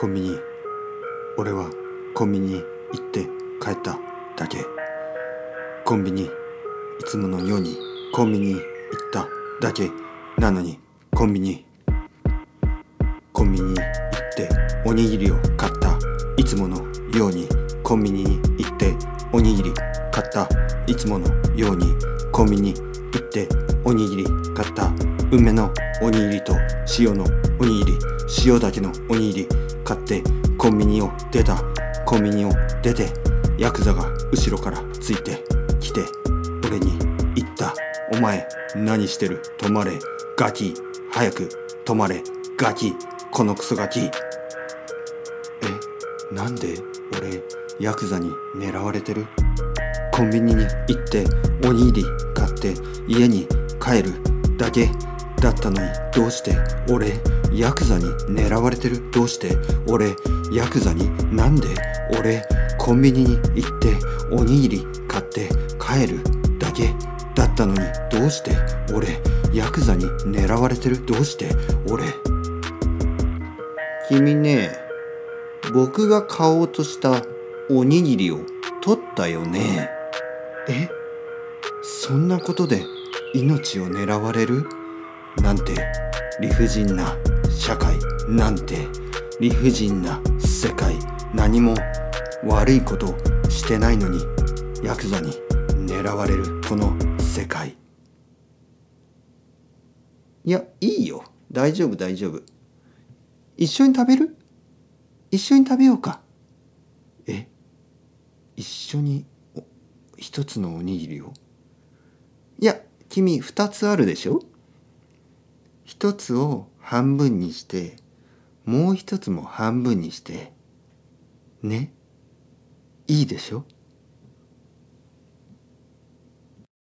コンビニ。俺はコンビニ行って帰っただけ。コンビニいつものようにコンビニ行っただけ。なのにコンビニ。コンビニ行っておにぎりを買った。いつものようにコンビニに行っておにぎり買った。いつものようにコンビニ行っておにぎり買った。梅のおにぎりと塩のおにぎり塩だけのおにぎり。買ってコンビニを出た。コンビニを出てヤクザが後ろからついてきて俺に言った「お前何してる？止まれ。ガキ。早く止まれ。ガキ。このクソガキ」え？なんで俺ヤクザに狙われてる？コンビニに行っておにぎり買って家に帰るだけ。だったのにどうして俺ヤクザに狙われてる？どうして？俺ヤクザになんで？俺コンビニに行っておにぎり買って帰るだけだったのにどうして？俺ヤクザに狙われてる？どうして？俺。君ね僕が買おうとしたおにぎりを取ったよね。え？そんなことで命を狙われる？なんて理不尽な社会。なんて理不尽な世界。何も悪いことしてないのにヤクザに狙われるこの世界。いやいいよ。大丈夫大丈夫。一緒に食べる？一緒に食べようか。え？一緒に一つのおにぎりを？いや君二つあるでしょ？一つを半分にしてもう一つも半分にして。ね。いいでしょ？